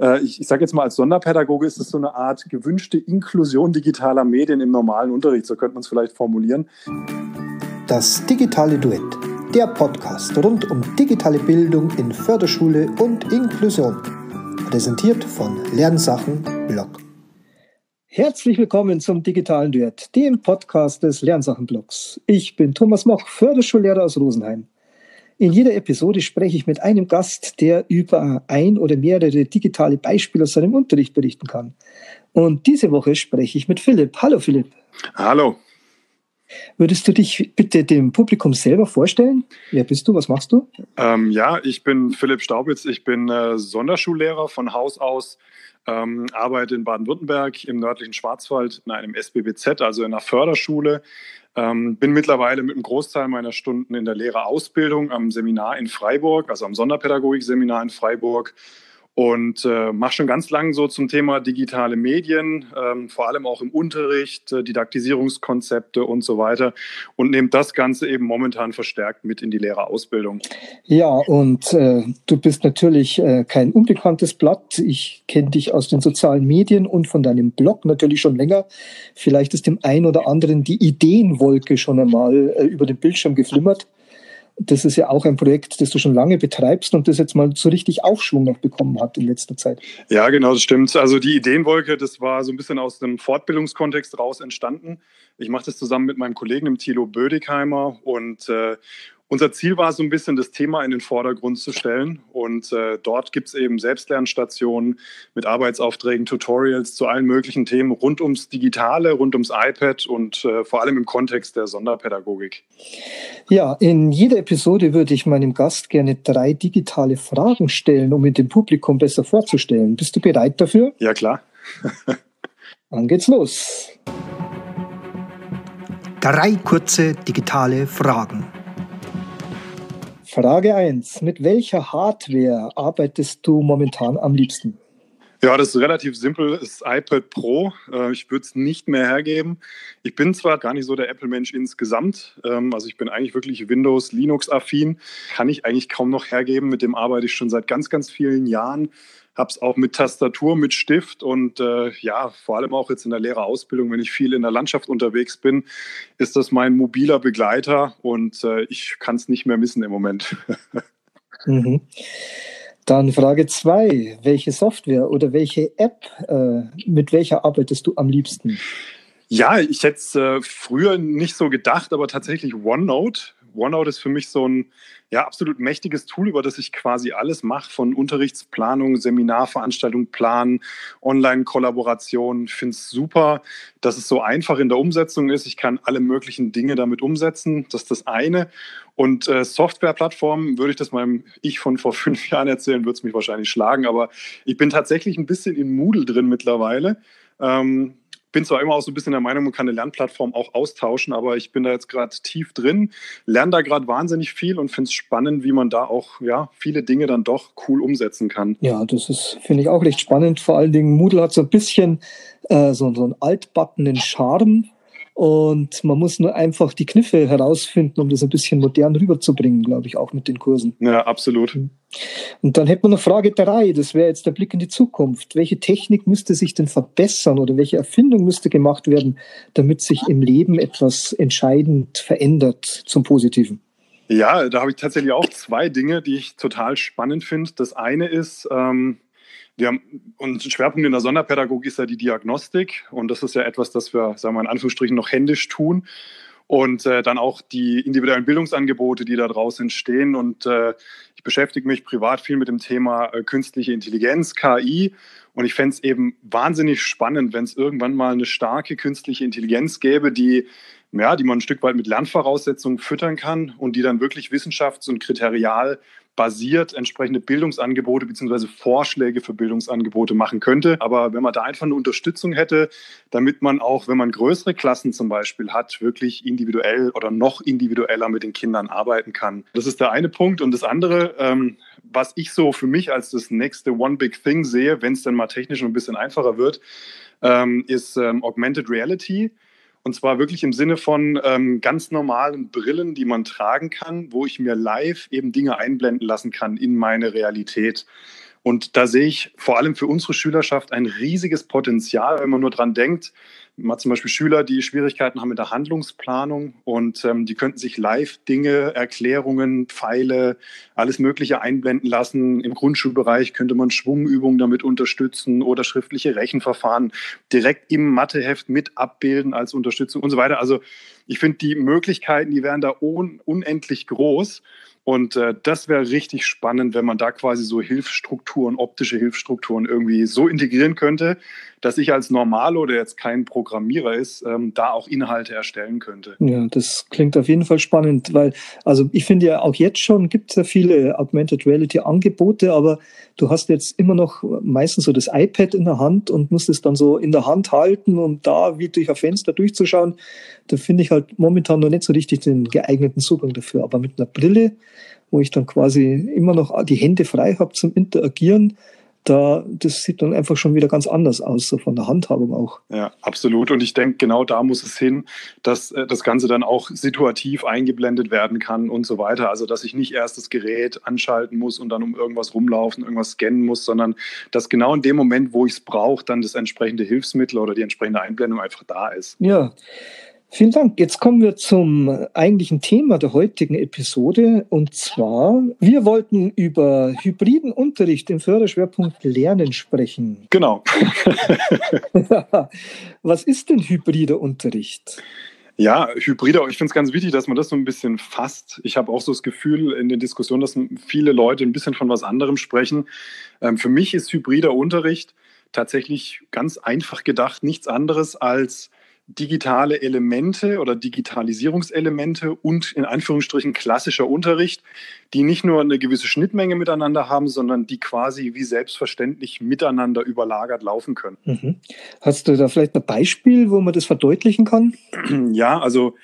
Äh, ich ich sage jetzt mal, als Sonderpädagoge ist es so eine Art gewünschte Inklusion digitaler Medien im normalen Unterricht, so könnte man es vielleicht formulieren. Das digitale Duett, der Podcast rund um digitale Bildung in Förderschule und Inklusion. Präsentiert von Lernsachen Blog. Herzlich willkommen zum digitalen Duett, dem Podcast des Lernsachen-Blogs. Ich bin Thomas Moch, Förderschullehrer aus Rosenheim. In jeder Episode spreche ich mit einem Gast, der über ein oder mehrere digitale Beispiele aus seinem Unterricht berichten kann. Und diese Woche spreche ich mit Philipp. Hallo Philipp. Hallo. Würdest du dich bitte dem Publikum selber vorstellen? Wer bist du? Was machst du? Ähm, ja, ich bin Philipp Staubitz. Ich bin äh, Sonderschullehrer von Haus aus. Ähm, arbeite in Baden-Württemberg im nördlichen Schwarzwald in einem SBBZ, also in einer Förderschule. Ähm, bin mittlerweile mit einem Großteil meiner Stunden in der Lehrerausbildung am Seminar in Freiburg, also am Sonderpädagogik-Seminar in Freiburg und äh, mache schon ganz lang so zum Thema digitale Medien, ähm, vor allem auch im Unterricht, äh, Didaktisierungskonzepte und so weiter und nehme das Ganze eben momentan verstärkt mit in die Lehrerausbildung. Ja, und äh, du bist natürlich äh, kein unbekanntes Blatt. Ich kenne dich aus den sozialen Medien und von deinem Blog natürlich schon länger. Vielleicht ist dem einen oder anderen die Ideenwolke schon einmal äh, über den Bildschirm geflimmert das ist ja auch ein Projekt, das du schon lange betreibst und das jetzt mal so richtig Aufschwung noch bekommen hat in letzter Zeit. Ja, genau, das stimmt. Also die Ideenwolke, das war so ein bisschen aus dem Fortbildungskontext raus entstanden. Ich mache das zusammen mit meinem Kollegen, dem Thilo Bödigheimer und äh, unser Ziel war so ein bisschen, das Thema in den Vordergrund zu stellen. Und äh, dort gibt es eben Selbstlernstationen mit Arbeitsaufträgen, Tutorials zu allen möglichen Themen rund ums Digitale, rund ums iPad und äh, vor allem im Kontext der Sonderpädagogik. Ja, in jeder Episode würde ich meinem Gast gerne drei digitale Fragen stellen, um ihn dem Publikum besser vorzustellen. Bist du bereit dafür? Ja, klar. Dann geht's los. Drei kurze digitale Fragen. Frage 1. Mit welcher Hardware arbeitest du momentan am liebsten? Ja, das ist relativ simpel. Das iPad Pro. Äh, ich würde es nicht mehr hergeben. Ich bin zwar gar nicht so der Apple-Mensch insgesamt. Ähm, also ich bin eigentlich wirklich Windows, Linux-affin. Kann ich eigentlich kaum noch hergeben. Mit dem arbeite ich schon seit ganz, ganz vielen Jahren habe es auch mit Tastatur, mit Stift und äh, ja, vor allem auch jetzt in der Lehrerausbildung, wenn ich viel in der Landschaft unterwegs bin, ist das mein mobiler Begleiter und äh, ich kann es nicht mehr missen im Moment. mhm. Dann Frage zwei: Welche Software oder welche App, äh, mit welcher arbeitest du am liebsten? Ja, ich hätte es äh, früher nicht so gedacht, aber tatsächlich OneNote. OneNote ist für mich so ein ja, absolut mächtiges Tool, über das ich quasi alles mache, von Unterrichtsplanung, Seminarveranstaltung planen, Online-Kollaboration. Ich finde es super, dass es so einfach in der Umsetzung ist. Ich kann alle möglichen Dinge damit umsetzen. Das ist das eine. Und äh, Softwareplattformen, würde ich das meinem Ich von vor fünf Jahren erzählen, würde es mich wahrscheinlich schlagen. Aber ich bin tatsächlich ein bisschen in Moodle drin mittlerweile. Ähm, bin zwar immer auch so ein bisschen der Meinung, man kann eine Lernplattform auch austauschen, aber ich bin da jetzt gerade tief drin, lerne da gerade wahnsinnig viel und finde es spannend, wie man da auch ja, viele Dinge dann doch cool umsetzen kann. Ja, das ist, finde ich, auch recht spannend. Vor allen Dingen, Moodle hat so ein bisschen äh, so, so einen altbackenen Charme und man muss nur einfach die Kniffe herausfinden, um das ein bisschen modern rüberzubringen, glaube ich, auch mit den Kursen. Ja, absolut. Und dann hätte man noch Frage drei. das wäre jetzt der Blick in die Zukunft. Welche Technik müsste sich denn verbessern oder welche Erfindung müsste gemacht werden, damit sich im Leben etwas entscheidend verändert zum Positiven? Ja, da habe ich tatsächlich auch zwei Dinge, die ich total spannend finde. Das eine ist, ähm, wir haben, und Schwerpunkt in der Sonderpädagogik ist ja die Diagnostik. Und das ist ja etwas, das wir, sagen wir in Anführungsstrichen, noch händisch tun. Und äh, dann auch die individuellen Bildungsangebote, die da draußen entstehen. Und äh, ich beschäftige mich privat viel mit dem Thema äh, künstliche Intelligenz, KI. Und ich fände es eben wahnsinnig spannend, wenn es irgendwann mal eine starke künstliche Intelligenz gäbe, die ja, die man ein Stück weit mit Lernvoraussetzungen füttern kann und die dann wirklich wissenschafts- und kriterial basiert entsprechende Bildungsangebote bzw. Vorschläge für Bildungsangebote machen könnte. Aber wenn man da einfach eine Unterstützung hätte, damit man auch, wenn man größere Klassen zum Beispiel hat, wirklich individuell oder noch individueller mit den Kindern arbeiten kann. Das ist der eine Punkt. Und das andere, ähm, was ich so für mich als das nächste One Big Thing sehe, wenn es dann mal technisch ein bisschen einfacher wird, ähm, ist ähm, Augmented Reality. Und zwar wirklich im Sinne von ähm, ganz normalen Brillen, die man tragen kann, wo ich mir live eben Dinge einblenden lassen kann in meine Realität. Und da sehe ich vor allem für unsere Schülerschaft ein riesiges Potenzial, wenn man nur dran denkt, hat zum Beispiel Schüler, die Schwierigkeiten haben mit der Handlungsplanung und ähm, die könnten sich live Dinge, Erklärungen, Pfeile, alles Mögliche einblenden lassen. Im Grundschulbereich könnte man Schwungübungen damit unterstützen oder schriftliche Rechenverfahren direkt im Matheheft mit abbilden als Unterstützung und so weiter. Also ich finde, die Möglichkeiten, die wären da un unendlich groß. Und äh, das wäre richtig spannend, wenn man da quasi so Hilfsstrukturen, optische Hilfsstrukturen irgendwie so integrieren könnte, dass ich als Normalo, der jetzt kein Programmierer ist, ähm, da auch Inhalte erstellen könnte. Ja, das klingt auf jeden Fall spannend, weil, also ich finde ja auch jetzt schon gibt es ja viele Augmented Reality Angebote, aber du hast jetzt immer noch meistens so das iPad in der Hand und musst es dann so in der Hand halten, um da wie durch ein Fenster durchzuschauen. Da finde ich halt momentan noch nicht so richtig den geeigneten Zugang dafür. Aber mit einer Brille, wo ich dann quasi immer noch die Hände frei habe zum Interagieren, da, das sieht dann einfach schon wieder ganz anders aus, so von der Handhabung auch. Ja, absolut. Und ich denke, genau da muss es hin, dass äh, das Ganze dann auch situativ eingeblendet werden kann und so weiter. Also, dass ich nicht erst das Gerät anschalten muss und dann um irgendwas rumlaufen, irgendwas scannen muss, sondern dass genau in dem Moment, wo ich es brauche, dann das entsprechende Hilfsmittel oder die entsprechende Einblendung einfach da ist. Ja. Vielen Dank. Jetzt kommen wir zum eigentlichen Thema der heutigen Episode. Und zwar, wir wollten über hybriden Unterricht im Förderschwerpunkt Lernen sprechen. Genau. Was ist denn hybrider Unterricht? Ja, hybrider, ich finde es ganz wichtig, dass man das so ein bisschen fasst. Ich habe auch so das Gefühl in den Diskussionen, dass viele Leute ein bisschen von was anderem sprechen. Ähm, für mich ist hybrider Unterricht tatsächlich ganz einfach gedacht nichts anderes als digitale Elemente oder Digitalisierungselemente und in Anführungsstrichen klassischer Unterricht, die nicht nur eine gewisse Schnittmenge miteinander haben, sondern die quasi wie selbstverständlich miteinander überlagert laufen können. Mhm. Hast du da vielleicht ein Beispiel, wo man das verdeutlichen kann? Ja, also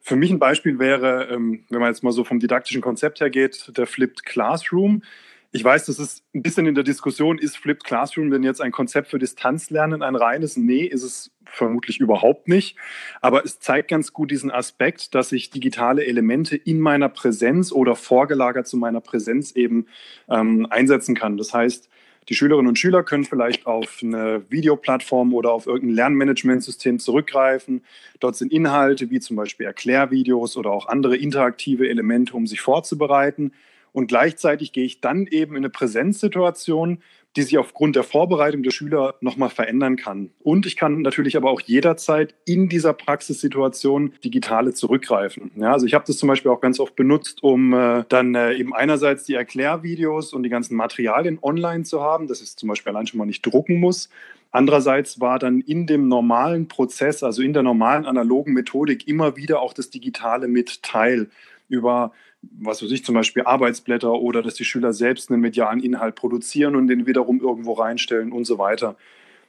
für mich ein Beispiel wäre, ähm, wenn man jetzt mal so vom didaktischen Konzept her geht, der Flipped Classroom. Ich weiß, das ist ein bisschen in der Diskussion, ist Flipped Classroom denn jetzt ein Konzept für Distanzlernen, ein reines? Nee, ist es vermutlich überhaupt nicht. Aber es zeigt ganz gut diesen Aspekt, dass ich digitale Elemente in meiner Präsenz oder vorgelagert zu meiner Präsenz eben ähm, einsetzen kann. Das heißt, die Schülerinnen und Schüler können vielleicht auf eine Videoplattform oder auf irgendein Lernmanagementsystem zurückgreifen. Dort sind Inhalte wie zum Beispiel Erklärvideos oder auch andere interaktive Elemente, um sich vorzubereiten. Und gleichzeitig gehe ich dann eben in eine Präsenzsituation, die sich aufgrund der Vorbereitung der Schüler nochmal verändern kann. Und ich kann natürlich aber auch jederzeit in dieser Praxissituation digitale zurückgreifen. Ja, also ich habe das zum Beispiel auch ganz oft benutzt, um äh, dann äh, eben einerseits die Erklärvideos und die ganzen Materialien online zu haben, dass ich zum Beispiel allein schon mal nicht drucken muss. Andererseits war dann in dem normalen Prozess, also in der normalen analogen Methodik, immer wieder auch das Digitale mit Teil über was weiß ich, zum Beispiel Arbeitsblätter oder dass die Schüler selbst einen medialen Inhalt produzieren und den wiederum irgendwo reinstellen und so weiter.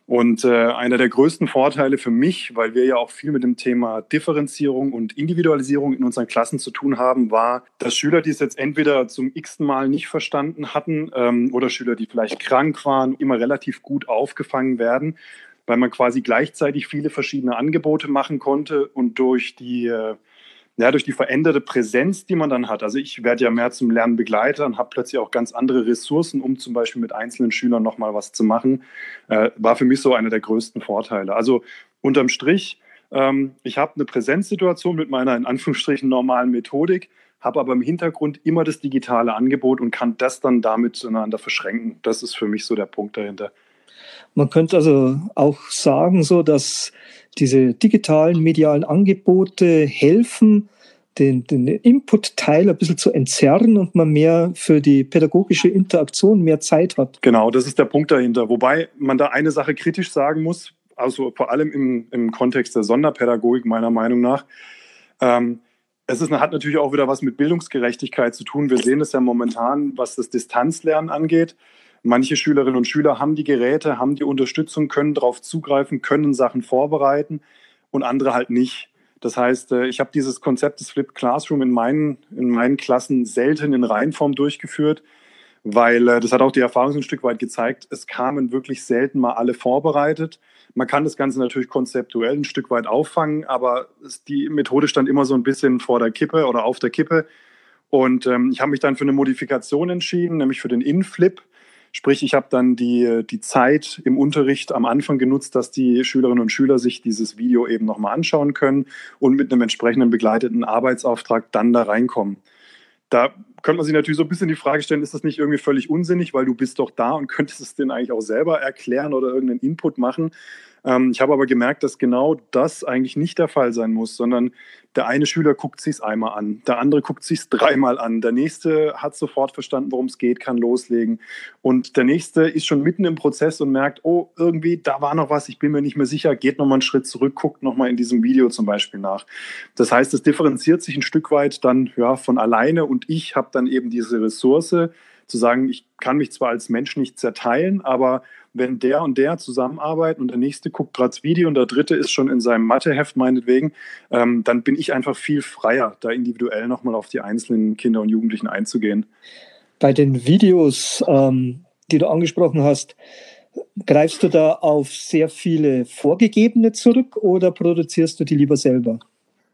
Und äh, einer der größten Vorteile für mich, weil wir ja auch viel mit dem Thema Differenzierung und Individualisierung in unseren Klassen zu tun haben, war, dass Schüler, die es jetzt entweder zum x-ten Mal nicht verstanden hatten ähm, oder Schüler, die vielleicht krank waren, immer relativ gut aufgefangen werden, weil man quasi gleichzeitig viele verschiedene Angebote machen konnte und durch die äh, ja, durch die veränderte Präsenz, die man dann hat. Also ich werde ja mehr zum Lernbegleiter und habe plötzlich auch ganz andere Ressourcen, um zum Beispiel mit einzelnen Schülern nochmal was zu machen, äh, war für mich so einer der größten Vorteile. Also unterm Strich, ähm, ich habe eine Präsenzsituation mit meiner in Anführungsstrichen normalen Methodik, habe aber im Hintergrund immer das digitale Angebot und kann das dann damit zueinander verschränken. Das ist für mich so der Punkt dahinter. Man könnte also auch sagen, so dass diese digitalen medialen Angebote helfen, den, den Input-Teil ein bisschen zu entzerren und man mehr für die pädagogische Interaktion mehr Zeit hat. Genau, das ist der Punkt dahinter. Wobei man da eine Sache kritisch sagen muss, also vor allem im, im Kontext der Sonderpädagogik meiner Meinung nach. Ähm, es ist, hat natürlich auch wieder was mit Bildungsgerechtigkeit zu tun. Wir sehen es ja momentan, was das Distanzlernen angeht. Manche Schülerinnen und Schüler haben die Geräte, haben die Unterstützung, können darauf zugreifen, können Sachen vorbereiten und andere halt nicht. Das heißt, äh, ich habe dieses Konzept des Flipped Classroom in meinen, in meinen Klassen selten in Reihenform durchgeführt, weil äh, das hat auch die Erfahrung ein Stück weit gezeigt, es kamen wirklich selten mal alle vorbereitet. Man kann das Ganze natürlich konzeptuell ein Stück weit auffangen, aber die Methode stand immer so ein bisschen vor der Kippe oder auf der Kippe. Und ähm, ich habe mich dann für eine Modifikation entschieden, nämlich für den In-Flip Sprich, ich habe dann die, die Zeit im Unterricht am Anfang genutzt, dass die Schülerinnen und Schüler sich dieses Video eben nochmal anschauen können und mit einem entsprechenden begleiteten Arbeitsauftrag dann da reinkommen. Da könnte man sich natürlich so ein bisschen die Frage stellen, ist das nicht irgendwie völlig unsinnig, weil du bist doch da und könntest es denen eigentlich auch selber erklären oder irgendeinen Input machen. Ähm, ich habe aber gemerkt, dass genau das eigentlich nicht der Fall sein muss, sondern der eine Schüler guckt sich es einmal an, der andere guckt sich es dreimal an, der nächste hat sofort verstanden, worum es geht, kann loslegen und der nächste ist schon mitten im Prozess und merkt, oh, irgendwie, da war noch was, ich bin mir nicht mehr sicher, geht nochmal einen Schritt zurück, guckt nochmal in diesem Video zum Beispiel nach. Das heißt, es differenziert sich ein Stück weit dann ja, von alleine und ich habe dann eben diese Ressource, zu sagen, ich kann mich zwar als Mensch nicht zerteilen, aber wenn der und der zusammenarbeiten und der nächste guckt gerade das Video und der dritte ist schon in seinem Matheheft meinetwegen, ähm, dann bin ich einfach viel freier, da individuell nochmal auf die einzelnen Kinder und Jugendlichen einzugehen. Bei den Videos, ähm, die du angesprochen hast, greifst du da auf sehr viele vorgegebene zurück oder produzierst du die lieber selber?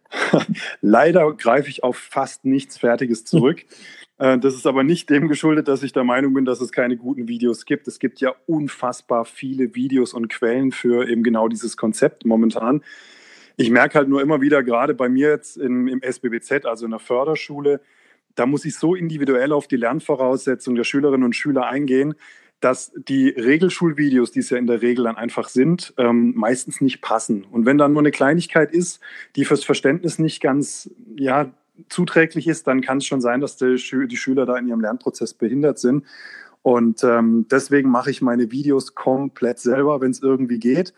Leider greife ich auf fast nichts Fertiges zurück. Äh, das ist aber nicht dem geschuldet, dass ich der Meinung bin, dass es keine guten Videos gibt. Es gibt ja unfassbar viele Videos und Quellen für eben genau dieses Konzept momentan. Ich merke halt nur immer wieder, gerade bei mir jetzt im, im SBBZ, also in der Förderschule, da muss ich so individuell auf die Lernvoraussetzungen der Schülerinnen und Schüler eingehen, dass die Regelschulvideos, die es ja in der Regel dann einfach sind, ähm, meistens nicht passen. Und wenn dann nur eine Kleinigkeit ist, die fürs Verständnis nicht ganz ja, zuträglich ist, dann kann es schon sein, dass die, Schü die, Schüler da in ihrem Lernprozess behindert sind. Und ähm, deswegen mache ich meine Videos komplett selber, wenn es irgendwie geht.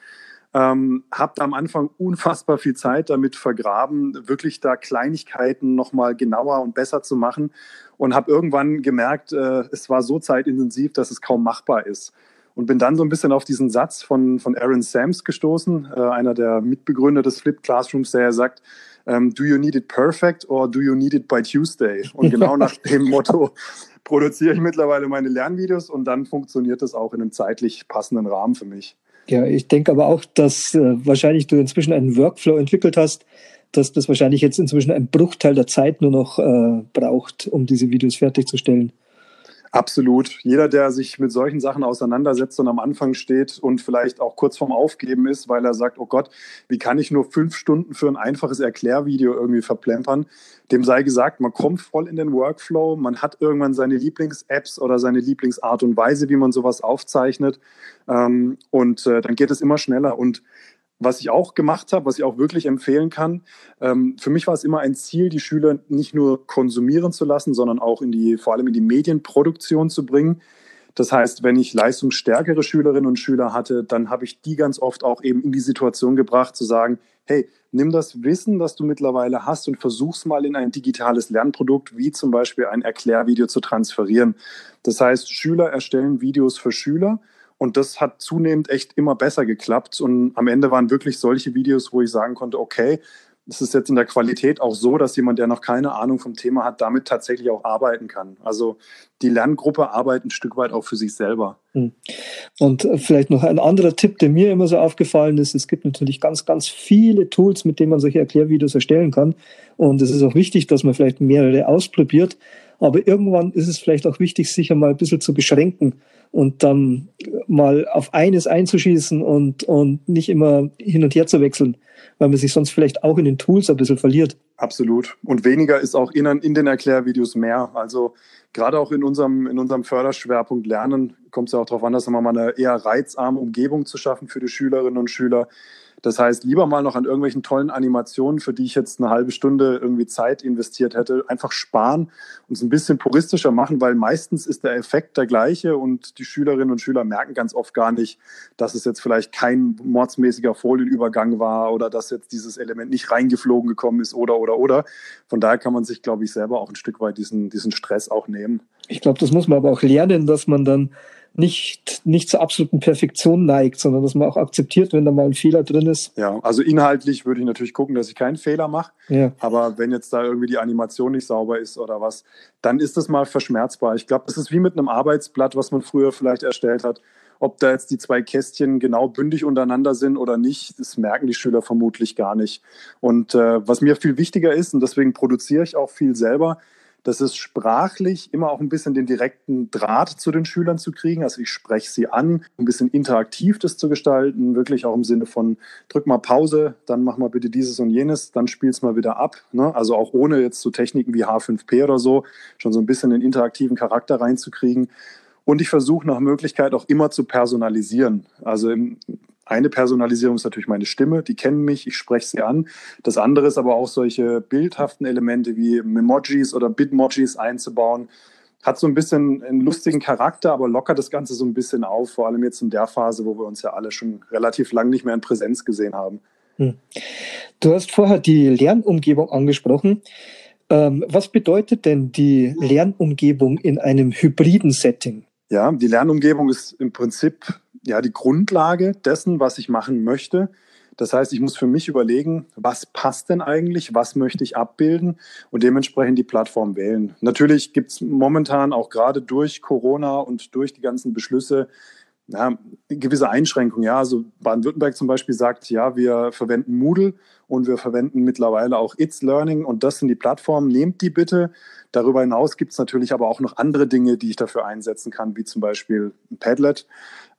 Ähm, habe am Anfang unfassbar viel Zeit damit vergraben, wirklich da Kleinigkeiten nochmal genauer und besser zu machen und habe irgendwann gemerkt, äh, es war so zeitintensiv, dass es kaum machbar ist. Und bin dann so ein bisschen auf diesen Satz von, von Aaron Sams gestoßen, äh, einer der Mitbegründer des Flip Classrooms, der ja sagt, ähm, do you need it perfect or do you need it by Tuesday? Und genau nach dem Motto produziere ich mittlerweile meine Lernvideos und dann funktioniert das auch in einem zeitlich passenden Rahmen für mich. Ja, ich denke aber auch, dass äh, wahrscheinlich du inzwischen einen Workflow entwickelt hast, dass das wahrscheinlich jetzt inzwischen einen Bruchteil der Zeit nur noch äh, braucht, um diese Videos fertigzustellen. Absolut. Jeder, der sich mit solchen Sachen auseinandersetzt und am Anfang steht und vielleicht auch kurz vorm Aufgeben ist, weil er sagt, oh Gott, wie kann ich nur fünf Stunden für ein einfaches Erklärvideo irgendwie verplempern, dem sei gesagt, man kommt voll in den Workflow, man hat irgendwann seine Lieblings-Apps oder seine Lieblingsart und Weise, wie man sowas aufzeichnet. Ähm, und äh, dann geht es immer schneller. Und was ich auch gemacht habe, was ich auch wirklich empfehlen kann, ähm, für mich war es immer ein Ziel, die Schüler nicht nur konsumieren zu lassen, sondern auch in die, vor allem in die Medienproduktion zu bringen. Das heißt, wenn ich leistungsstärkere Schülerinnen und Schüler hatte, dann habe ich die ganz oft auch eben in die Situation gebracht, zu sagen, hey, nimm das Wissen, das du mittlerweile hast und versuch's mal in ein digitales Lernprodukt, wie zum Beispiel ein Erklärvideo zu transferieren. Das heißt, Schüler erstellen Videos für Schüler und das hat zunehmend echt immer besser geklappt. Und am Ende waren wirklich solche Videos, wo ich sagen konnte, okay, es ist jetzt in der Qualität auch so, dass jemand, der noch keine Ahnung vom Thema hat, damit tatsächlich auch arbeiten kann. Also die Lerngruppe arbeitet ein Stück weit auch für sich selber. Hm. Und äh, vielleicht noch ein anderer Tipp, der mir immer so aufgefallen ist. Es gibt natürlich ganz, ganz viele Tools, mit denen man solche Erklärvideos erstellen kann. Und es ist auch wichtig, dass man vielleicht mehrere ausprobiert. Aber irgendwann ist es vielleicht auch wichtig, sich einmal ein bisschen zu beschränken und dann mal auf eines einzuschießen und, und nicht immer hin und her zu wechseln, weil man sich sonst vielleicht auch in den Tools ein bisschen verliert. Absolut. Und weniger ist auch in, in den Erklärvideos mehr. Also gerade auch in unserem, in unserem Förderschwerpunkt Lernen kommt es ja auch darauf an, dass wir mal eine eher reizarme Umgebung zu schaffen für die Schülerinnen und Schüler. Das heißt, lieber mal noch an irgendwelchen tollen Animationen, für die ich jetzt eine halbe Stunde irgendwie Zeit investiert hätte, einfach sparen und es ein bisschen puristischer machen, weil meistens ist der Effekt der gleiche und die Schülerinnen und Schüler merken ganz oft gar nicht, dass es jetzt vielleicht kein mordsmäßiger Folienübergang war oder dass jetzt dieses Element nicht reingeflogen gekommen ist oder, oder, oder. Von daher kann man sich, glaube ich, selber auch ein Stück weit diesen, diesen Stress auch nehmen. Ich glaube, das muss man aber auch lernen, dass man dann nicht, nicht zur absoluten Perfektion neigt, sondern dass man auch akzeptiert, wenn da mal ein Fehler drin ist. Ja, also inhaltlich würde ich natürlich gucken, dass ich keinen Fehler mache. Ja. Aber wenn jetzt da irgendwie die Animation nicht sauber ist oder was, dann ist das mal verschmerzbar. Ich glaube, das ist wie mit einem Arbeitsblatt, was man früher vielleicht erstellt hat. Ob da jetzt die zwei Kästchen genau bündig untereinander sind oder nicht, das merken die Schüler vermutlich gar nicht. Und äh, was mir viel wichtiger ist, und deswegen produziere ich auch viel selber, Das ist sprachlich immer auch ein bisschen den direkten Draht zu den Schülern zu kriegen. Also ich spreche sie an, ein bisschen interaktiv das zu gestalten, wirklich auch im Sinne von drück mal Pause, dann mach mal bitte dieses und jenes, dann spiel's mal wieder ab. Ne? Also auch ohne jetzt so Techniken wie H5P oder so, schon so ein bisschen den interaktiven Charakter reinzukriegen. Und ich versuche nach Möglichkeit auch immer zu personalisieren. Also im, eine Personalisierung ist natürlich meine Stimme, die kennen mich, ich spreche sie an. Das andere ist aber auch solche bildhaften Elemente wie Memojis oder Bitmojis einzubauen. Hat so ein bisschen einen lustigen Charakter, aber lockert das Ganze so ein bisschen auf, vor allem jetzt in der Phase, wo wir uns ja alle schon relativ lang nicht mehr in Präsenz gesehen haben. Hm. Du hast vorher die Lernumgebung angesprochen. Ähm, was bedeutet denn die Lernumgebung in einem hybriden Setting? Ja, die Lernumgebung ist im Prinzip ja die Grundlage dessen, was ich machen möchte. Das heißt, ich muss für mich überlegen, was passt denn eigentlich, was möchte ich abbilden und dementsprechend die Plattform wählen. Natürlich gibt es momentan auch gerade durch Corona und durch die ganzen Beschlüsse ja, gewisse Einschränkungen. Ja, also Baden-Württemberg zum Beispiel sagt, ja, wir verwenden Moodle und wir verwenden mittlerweile auch It's Learning und das sind die Plattformen. Nehmt die bitte. Darüber hinaus gibt es natürlich aber auch noch andere Dinge, die ich dafür einsetzen kann, wie zum Beispiel ein Padlet.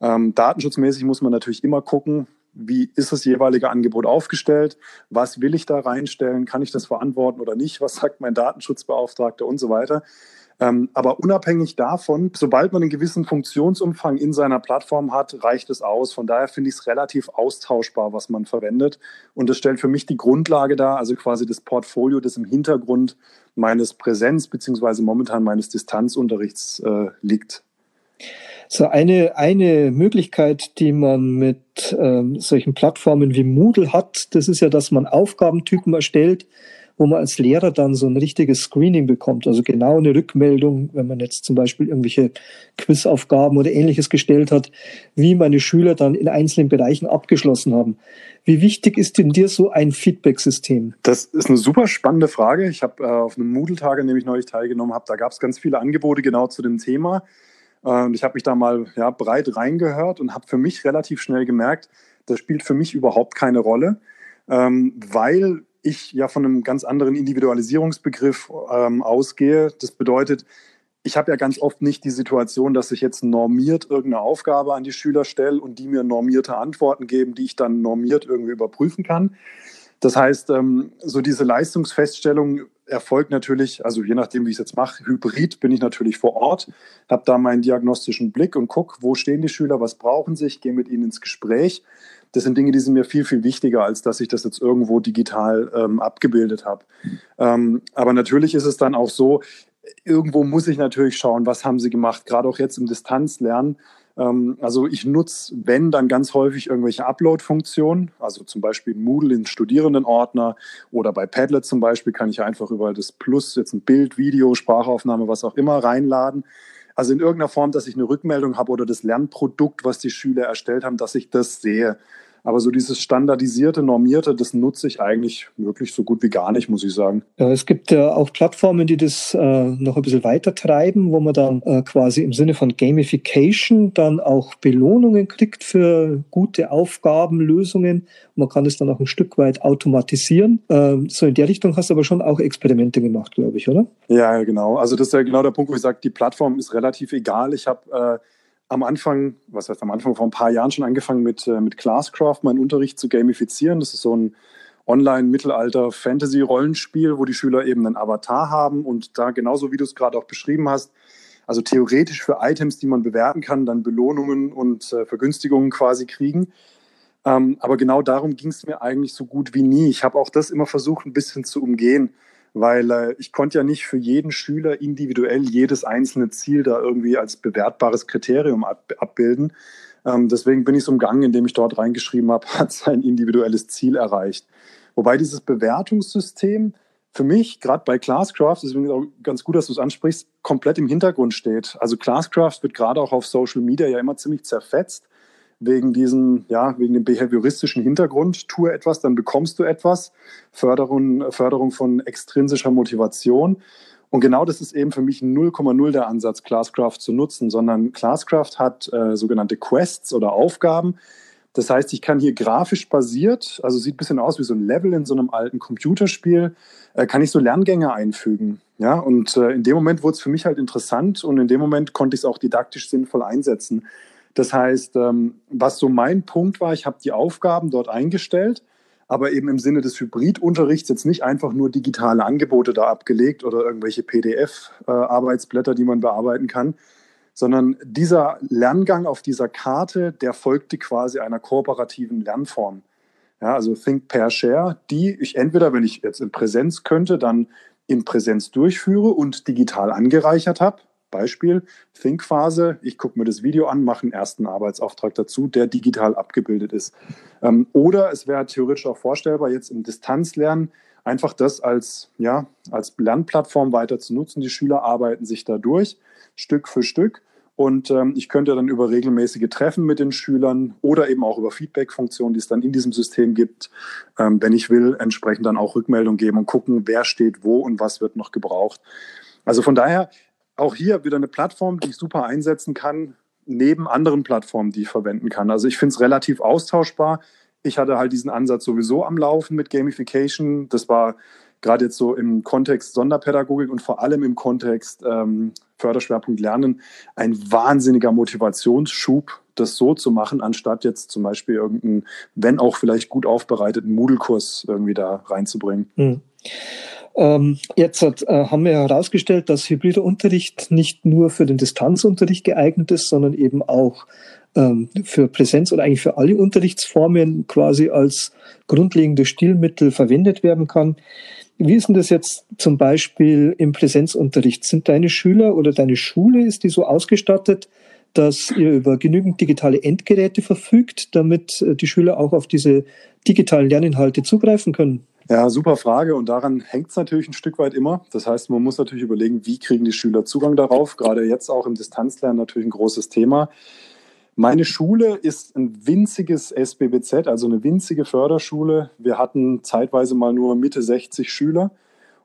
Ähm, datenschutzmäßig muss man natürlich immer gucken, wie ist das jeweilige Angebot aufgestellt? Was will ich da reinstellen? Kann ich das verantworten oder nicht? Was sagt mein Datenschutzbeauftragter und so weiter? Ähm, aber unabhängig davon, sobald man einen gewissen Funktionsumfang in seiner Plattform hat, reicht es aus. Von daher finde ich es relativ austauschbar, was man verwendet. Und das stellt für mich die Grundlage dar, also quasi das Portfolio, das im Hintergrund meines Präsenz- bzw. momentan meines Distanzunterrichts äh, liegt. So eine, eine Möglichkeit, die man mit ähm, solchen Plattformen wie Moodle hat, das ist ja, dass man Aufgabentypen erstellt, wo man als Lehrer dann so ein richtiges Screening bekommt, also genau eine Rückmeldung, wenn man jetzt zum Beispiel irgendwelche Quizaufgaben oder ähnliches gestellt hat, wie meine Schüler dann in einzelnen Bereichen abgeschlossen haben. Wie wichtig ist denn dir so ein Feedback-System? Das ist eine super spannende Frage. Ich habe äh, auf einem Moodle-Tag, an dem ich neulich teilgenommen habe, da gab es ganz viele Angebote genau zu dem Thema. Äh, und ich habe mich da mal ja, breit reingehört und habe für mich relativ schnell gemerkt, das spielt für mich überhaupt keine Rolle, ähm, weil ich ja von einem ganz anderen Individualisierungsbegriff ähm, ausgehe. Das bedeutet, ich habe ja ganz oft nicht die Situation, dass ich jetzt normiert irgendeine Aufgabe an die Schüler stelle und die mir normierte Antworten geben, die ich dann normiert irgendwie überprüfen kann. Das heißt, ähm, so diese Leistungsfeststellung erfolgt natürlich, also je nachdem, wie ich es jetzt mache, hybrid bin ich natürlich vor Ort, habe da meinen diagnostischen Blick und gucke, wo stehen die Schüler, was brauchen sie, ich gehe mit ihnen ins Gespräch das sind Dinge, die sind mir viel, viel wichtiger, als dass ich das jetzt irgendwo digital ähm, abgebildet habe. Ähm, aber natürlich ist es dann auch so, irgendwo muss ich natürlich schauen, was haben sie gemacht, gerade auch jetzt im Distanzlernen. Ähm, also ich nutze, wenn, dann ganz häufig irgendwelche Upload-Funktionen, also zum Beispiel Moodle in Studierendenordner oder bei Padlet zum Beispiel kann ich einfach über das Plus jetzt ein Bild, Video, Sprachaufnahme, was auch immer reinladen. Also in irgendeiner Form, dass ich eine Rückmeldung habe oder das Lernprodukt, was die Schüler erstellt haben, dass ich das sehe. Aber so dieses standardisierte, normierte, das nutze ich eigentlich wirklich so gut wie gar nicht, muss ich sagen. Ja, es gibt ja auch Plattformen, die das äh, noch ein bisschen weiter treiben, wo man dann äh, quasi im Sinne von Gamification dann auch Belohnungen kriegt für gute Aufgaben, Lösungen. Man kann es dann auch ein Stück weit automatisieren. Ähm, so in der Richtung hast du aber schon auch Experimente gemacht, glaube ich, oder? Ja, genau. Also das ist ja genau der Punkt, wo ich sage, die Plattform ist relativ egal. Ich habe äh, am Anfang, was heißt am Anfang, vor ein paar Jahren schon angefangen mit, äh, mit Classcraft, meinen Unterricht zu gamifizieren. Das ist so ein Online-Mittelalter-Fantasy-Rollenspiel, wo die Schüler eben einen Avatar haben und da genauso wie du es gerade auch beschrieben hast, also theoretisch für Items, die man bewerten kann, dann Belohnungen und äh, Vergünstigungen quasi kriegen. Ähm, aber genau darum ging es mir eigentlich so gut wie nie. Ich habe auch das immer versucht, ein bisschen zu umgehen weil äh, ich konnte ja nicht für jeden Schüler individuell jedes einzelne Ziel da irgendwie als bewertbares Kriterium ab, abbilden. Ähm, deswegen bin ich es umgangen, indem ich dort reingeschrieben habe, hat sein individuelles Ziel erreicht. Wobei dieses Bewertungssystem für mich, gerade bei Classcraft, deswegen auch ganz gut, dass du es ansprichst, komplett im Hintergrund steht. Also Classcraft wird gerade auch auf Social Media ja immer ziemlich zerfetzt wegen diesem, ja, wegen dem behavioristischen Hintergrund, tue etwas, dann bekommst du etwas, Förderung, Förderung von extrinsischer Motivation. Und genau das ist eben für mich 0,0 der Ansatz, Classcraft zu nutzen, sondern Classcraft hat äh, sogenannte Quests oder Aufgaben, Das heißt, ich kann hier grafisch basiert, also sieht ein bisschen aus wie so ein Level in so einem alten Computerspiel, äh, kann ich so Lerngänge einfügen. Ja, und äh, in dem Moment wurde es für mich halt interessant und in dem Moment konnte ich es auch didaktisch sinnvoll einsetzen. Das heißt, ähm, was so mein Punkt war, ich habe die Aufgaben dort eingestellt, aber eben im Sinne des Hybridunterrichts jetzt nicht einfach nur digitale Angebote da abgelegt oder irgendwelche PDF-Arbeitsblätter, äh, die man bearbeiten kann, sondern dieser Lerngang auf dieser Karte, der folgte quasi einer kooperativen Lernform. Ja, also Think Pair Share, die ich entweder, wenn ich jetzt in Präsenz könnte, dann in Präsenz durchführe und digital angereichert habe. Beispiel, Think-Phase, ich gucke mir das Video an, mache einen ersten Arbeitsauftrag dazu, der digital abgebildet ist. Ähm, oder es wäre theoretisch auch vorstellbar, jetzt im Distanzlernen einfach das als, ja, als Lernplattform weiter zu nutzen. Die Schüler arbeiten sich da durch, Stück für Stück. Und ähm, ich könnte dann über regelmäßige Treffen mit den Schülern oder eben auch über Feedback-Funktionen, die es dann in diesem System gibt, ähm, wenn ich will, entsprechend dann auch Rückmeldung geben und gucken, wer steht wo und was wird noch gebraucht. Also von daher auch hier wieder eine Plattform, die ich super einsetzen kann, neben anderen Plattformen, die ich verwenden kann. Also ich finde es relativ austauschbar. Ich hatte halt diesen Ansatz sowieso am Laufen mit Gamification. Das war gerade jetzt so im Kontext Sonderpädagogik und vor allem im Kontext ähm, Förderschwerpunkt Lernen ein wahnsinniger Motivationsschub, das so zu machen, anstatt jetzt zum Beispiel irgendeinen, wenn auch vielleicht gut aufbereiteten Moodle-Kurs irgendwie da reinzubringen. Mhm. Ähm, jetzt hat, äh, haben wir herausgestellt, dass hybrider Unterricht nicht nur für den Distanzunterricht geeignet ist, sondern eben auch ähm, für Präsenz oder eigentlich für alle Unterrichtsformen quasi als grundlegendes Stilmittel verwendet werden kann. Wie ist denn das jetzt zum Beispiel im Präsenzunterricht? Sind deine Schüler oder deine Schule, ist die so ausgestattet, dass ihr über genügend digitale Endgeräte verfügt, damit äh, die Schüler auch auf diese digitalen Lerninhalte zugreifen können? Ja, super Frage. Und daran hängt es natürlich ein Stück weit immer. Das heißt, man muss natürlich überlegen, wie kriegen die Schüler Zugang darauf. Gerade jetzt auch im Distanzlernen natürlich ein großes Thema. Meine Schule ist ein winziges SBBZ, also eine winzige Förderschule. Wir hatten zeitweise mal nur Mitte 60 Schüler.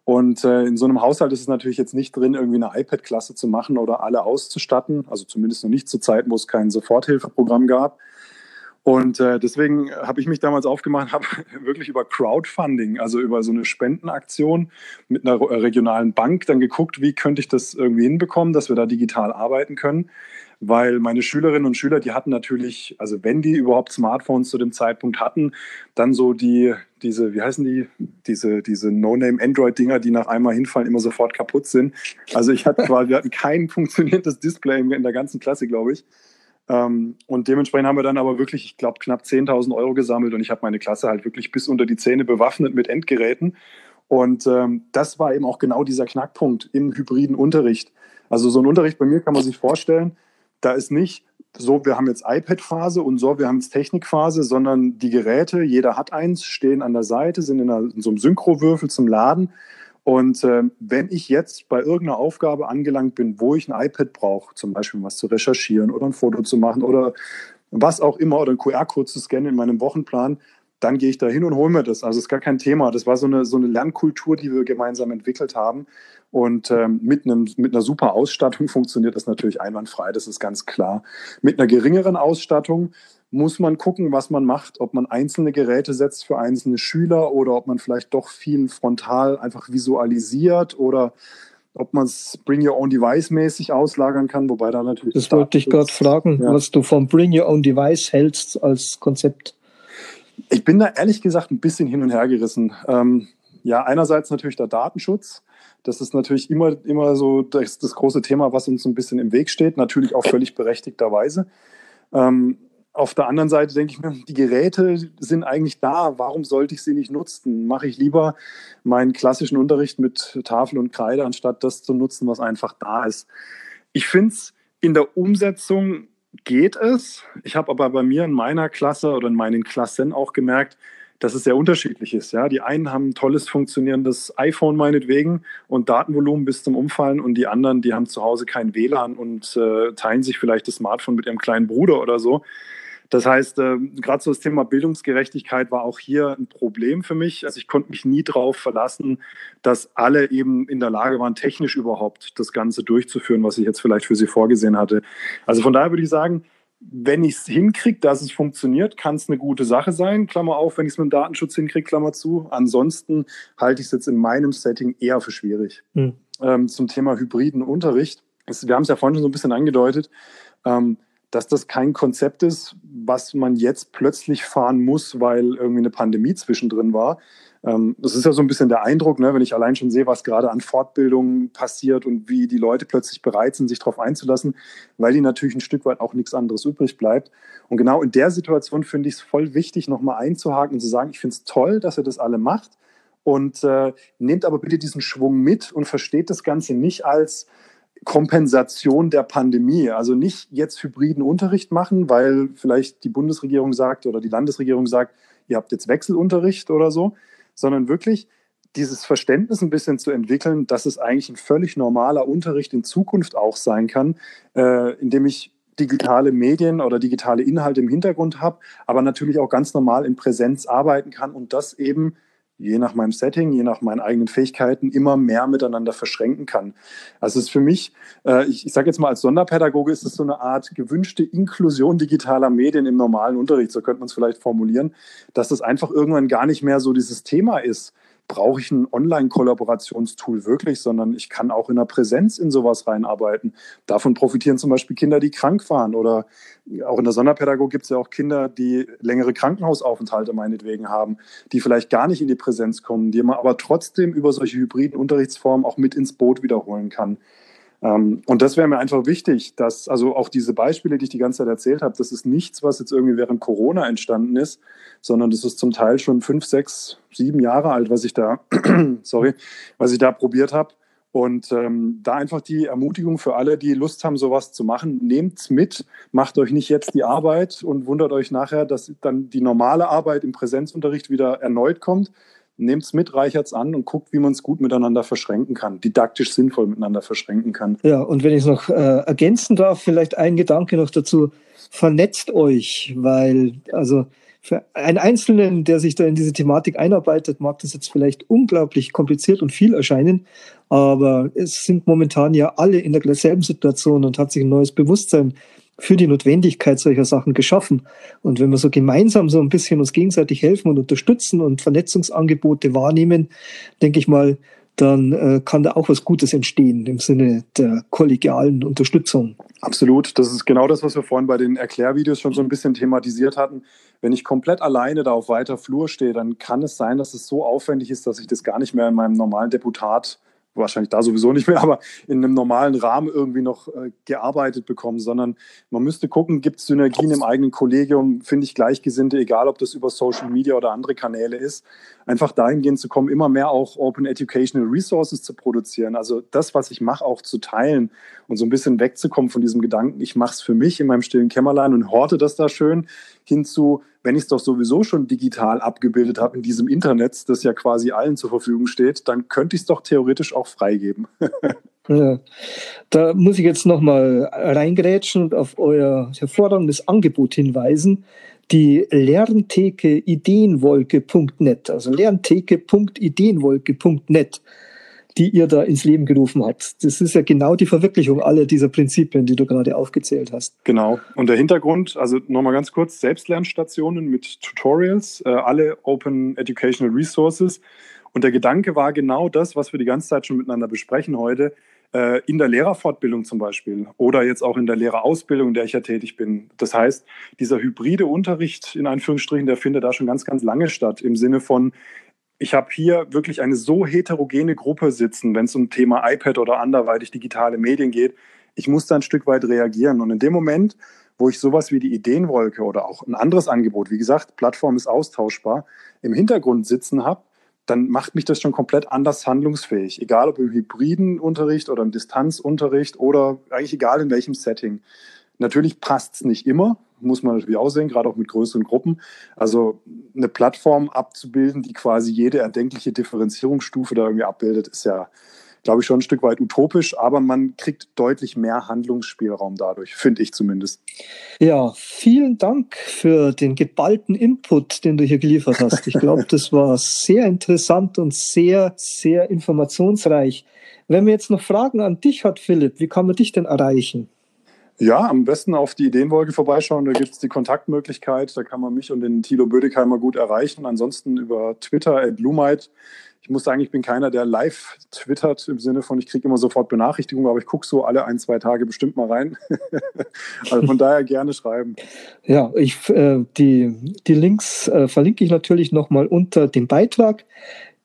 Und äh, in so einem Haushalt ist es natürlich jetzt nicht drin, irgendwie eine iPad-Klasse zu machen oder alle auszustatten. Also zumindest noch nicht zu Zeiten, wo es kein Soforthilfeprogramm gab. Und äh, deswegen habe ich mich damals aufgemacht, habe wirklich über Crowdfunding, also über so eine Spendenaktion mit einer regionalen Bank dann geguckt, wie könnte ich das irgendwie hinbekommen, dass wir da digital arbeiten können weil meine Schülerinnen und Schüler, die hatten natürlich, also wenn die überhaupt Smartphones zu dem Zeitpunkt hatten, dann so die, diese, wie heißen die, diese, diese No-Name-Android-Dinger, die nach einmal hinfallen, immer sofort kaputt sind. Also ich hatte quasi, wir hatten kein funktionierendes Display in der ganzen Klasse, glaube ich. Ähm, und dementsprechend haben wir dann aber wirklich, ich glaube, knapp 10.000 Euro gesammelt und ich habe meine Klasse halt wirklich bis unter die Zähne bewaffnet mit Endgeräten. Und ähm, das war eben auch genau dieser Knackpunkt im hybriden Unterricht. Also so ein Unterricht bei mir kann man sich vorstellen, da ist nicht so, wir haben jetzt iPad-Phase und so, wir haben jetzt Technikphase, sondern die Geräte, jeder hat eins, stehen an der Seite, sind in, einer, in so einem Synchrowürfel zum Laden. Und äh, wenn ich jetzt bei irgendeiner Aufgabe angelangt bin, wo ich ein iPad brauche, zum Beispiel was zu recherchieren oder ein Foto zu machen oder was auch immer oder einen QR-Code zu scannen in meinem Wochenplan, dann gehe ich da hin und hole mir das. Also ist gar kein Thema. Das war so eine, so eine Lernkultur, die wir gemeinsam entwickelt haben. Und ähm, mit, einem, mit einer super Ausstattung funktioniert das natürlich einwandfrei, das ist ganz klar. Mit einer geringeren Ausstattung muss man gucken, was man macht, ob man einzelne Geräte setzt für einzelne Schüler oder ob man vielleicht doch viel frontal einfach visualisiert oder ob man es Bring Your Own Device mäßig auslagern kann, wobei da natürlich. Das wollte ich gerade fragen, ja. was du vom Bring Your Own Device hältst als Konzept. Ich bin da ehrlich gesagt ein bisschen hin und her gerissen. Ähm, ja, einerseits natürlich der Datenschutz. Das ist natürlich immer, immer so das, das, große Thema, was uns ein bisschen im Weg steht, natürlich auch völlig berechtigterweise. Ähm, auf der anderen Seite denke ich mir, die Geräte sind eigentlich da. Warum sollte ich sie nicht nutzen? Mache ich lieber meinen klassischen Unterricht mit Tafel und Kreide, anstatt das zu nutzen, was einfach da ist. Ich finde es in der Umsetzung geht es. Ich habe aber bei mir in meiner Klasse oder in meinen Klassen auch gemerkt, dass es sehr unterschiedlich ist. Ja? Die einen haben ein tolles funktionierendes iPhone meinetwegen und Datenvolumen bis zum Umfallen und die anderen, die haben zu Hause kein WLAN und äh, teilen sich vielleicht das Smartphone mit ihrem kleinen Bruder oder so. Das heißt, äh, gerade so das Thema Bildungsgerechtigkeit war auch hier ein Problem für mich. Also ich konnte mich nie darauf verlassen, dass alle eben in der Lage waren, technisch überhaupt das Ganze durchzuführen, was ich jetzt vielleicht für sie vorgesehen hatte. Also von daher würde ich sagen, wenn ich es hinkriege, dass es funktioniert, kann es eine gute Sache sein, Klammer auf, wenn ich es mit dem Datenschutz hinkriege, Klammer zu. Ansonsten halte ich es jetzt in meinem Setting eher für schwierig. Mhm. Ähm, zum Thema hybriden Unterricht. wir haben es ja vorhin schon so ein bisschen angedeutet. Ähm, dass das kein Konzept ist, was man jetzt plötzlich fahren muss, weil irgendwie eine Pandemie zwischendrin war. Ähm, das ist ja so ein bisschen der Eindruck, ne, wenn ich allein schon sehe, was gerade an Fortbildungen passiert und wie die Leute plötzlich bereit sind, sich darauf einzulassen, weil die natürlich ein Stück weit auch nichts anderes übrig bleibt. Und genau in der Situation finde ich es voll wichtig, nochmal einzuhaken und zu sagen, ich finde es toll, dass ihr das alle macht. Und äh, nehmt aber bitte diesen Schwung mit und versteht das Ganze nicht als Kompensation der Pandemie. Also nicht jetzt hybriden Unterricht machen, weil vielleicht die Bundesregierung sagt oder die Landesregierung sagt, ihr habt jetzt Wechselunterricht oder so, sondern wirklich dieses Verständnis ein bisschen zu entwickeln, dass es eigentlich ein völlig normaler Unterricht in Zukunft auch sein kann, äh, indem ich digitale Medien oder digitale Inhalte im Hintergrund habe, aber natürlich auch ganz normal in Präsenz arbeiten kann und das eben je nach meinem Setting, je nach meinen eigenen Fähigkeiten immer mehr miteinander verschränken kann. Also es ist für mich, äh, ich, ich sage jetzt mal als Sonderpädagoge, ist es so eine Art gewünschte Inklusion digitaler Medien im normalen Unterricht, so könnte man es vielleicht formulieren, dass das einfach irgendwann gar nicht mehr so dieses Thema ist brauche ich ein Online-Kollaborationstool wirklich, sondern ich kann auch in der Präsenz in sowas reinarbeiten. Davon profitieren zum Beispiel Kinder, die krank waren oder auch in der Sonderpädagogik gibt es ja auch Kinder, die längere Krankenhausaufenthalte meinetwegen haben, die vielleicht gar nicht in die Präsenz kommen, die man aber trotzdem über solche hybriden Unterrichtsformen auch mit ins Boot wiederholen kann. Ähm, und das wäre mir einfach wichtig, dass also auch diese Beispiele, die ich die ganze Zeit erzählt habe, das ist nichts, was jetzt irgendwie während Corona entstanden ist, sondern das ist zum Teil schon fünf, sechs, sieben Jahre alt, was ich da, sorry, was ich da probiert habe. Und ähm, da einfach die Ermutigung für alle, die Lust haben, sowas zu machen, nehmt's mit, macht euch nicht jetzt die Arbeit und wundert euch nachher, dass dann die normale Arbeit im Präsenzunterricht wieder erneut kommt, nehmt es mit, reichert es an und guckt, wie man es gut miteinander verschränken kann, didaktisch sinnvoll miteinander verschränken kann. Ja, und wenn ich es noch äh, ergänzen darf, vielleicht ein Gedanke noch dazu, vernetzt euch, weil also für einen Einzelnen, der sich da in diese Thematik einarbeitet, mag das jetzt vielleicht unglaublich kompliziert und viel erscheinen, aber es sind momentan ja alle in derselben Situation und hat sich ein neues Bewusstsein für die Notwendigkeit solcher Sachen geschaffen. Und wenn wir so gemeinsam so ein bisschen uns gegenseitig helfen und unterstützen und Vernetzungsangebote wahrnehmen, denke ich mal, dann äh, kann da auch was Gutes entstehen im Sinne der kollegialen Unterstützung. Absolut. Das ist genau das, was wir vorhin bei den Erklärvideos schon so ein bisschen thematisiert hatten. Wenn ich komplett alleine da auf weiter Flur stehe, dann kann es sein, dass es so aufwendig ist, dass ich das gar nicht mehr in meinem normalen Deputat wahrscheinlich da sowieso nicht mehr, aber in einem normalen Rahmen irgendwie noch äh, gearbeitet bekommen, sondern man müsste gucken, gibt es Synergien im eigenen Kollegium, finde ich Gleichgesinnte, egal ob das über Social Media oder andere Kanäle ist, einfach dahingehend zu kommen, immer mehr auch Open Educational Resources zu produzieren, also das, was ich mache, auch zu teilen und so ein bisschen wegzukommen von diesem Gedanken, ich mache es für mich in meinem stillen Kämmerlein und horte das da schön, hinzu, wenn ich es doch sowieso schon digital abgebildet habe in diesem Internet, das ja quasi allen zur Verfügung steht, dann könnte ich es doch theoretisch auch freigeben. ja. Da muss ich jetzt nochmal reingrätschen und auf euer hervorragendes Angebot hinweisen. Die Lerntheke Ideenwolke.net, also lerntheke.ideenwolke.net die ihr da ins Leben gerufen habt. Das ist ja genau die Verwirklichung aller dieser Prinzipien, die du gerade aufgezählt hast. Genau. Und der Hintergrund, also nochmal ganz kurz, Selbstlernstationen mit Tutorials, äh, alle Open Educational Resources. Und der Gedanke war genau das, was wir die ganze Zeit schon miteinander besprechen heute, äh, in der Lehrerfortbildung zum Beispiel oder jetzt auch in der Lehrerausbildung, in der ich ja tätig bin. Das heißt, dieser hybride Unterricht in Anführungsstrichen, der findet da schon ganz, ganz lange statt im Sinne von, ich habe hier wirklich eine so heterogene Gruppe sitzen, wenn es um Thema iPad oder anderweitig digitale Medien geht. Ich muss da ein Stück weit reagieren. Und in dem Moment, wo ich sowas wie die Ideenwolke oder auch ein anderes Angebot, wie gesagt, Plattform ist austauschbar, im Hintergrund sitzen habe, dann macht mich das schon komplett anders handlungsfähig. Egal ob im hybriden Unterricht oder im Distanzunterricht oder eigentlich egal in welchem Setting. Natürlich passt es nicht immer, muss man natürlich auch sehen, gerade auch mit größeren Gruppen. Also eine Plattform abzubilden, die quasi jede erdenkliche Differenzierungsstufe da irgendwie abbildet, ist ja, glaube ich, schon ein Stück weit utopisch, aber man kriegt deutlich mehr Handlungsspielraum dadurch, finde ich zumindest. Ja, vielen Dank für den geballten Input, den du hier geliefert hast. Ich glaube, das war sehr interessant und sehr, sehr informationsreich. Wenn man jetzt noch Fragen an dich hat, Philipp, wie kann man dich denn erreichen? Ja, am besten auf die Ideenwolke vorbeischauen. Da gibt es die Kontaktmöglichkeit. Da kann man mich und den Thilo Bödeckheimer gut erreichen. Ansonsten über Twitter at. Ich muss sagen, ich bin keiner, der live twittert im Sinne von, ich kriege immer sofort Benachrichtigungen, aber ich gucke so alle ein, zwei Tage bestimmt mal rein. also von daher gerne schreiben. Ja, ich, äh, die, die Links äh, verlinke ich natürlich nochmal unter dem Beitrag.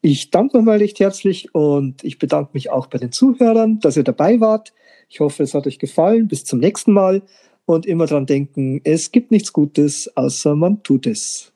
Ich danke nochmal recht herzlich und ich bedanke mich auch bei den Zuhörern, dass ihr dabei wart. Ich hoffe, es hat euch gefallen. Bis zum nächsten Mal und immer dran denken, es gibt nichts Gutes, außer man tut es.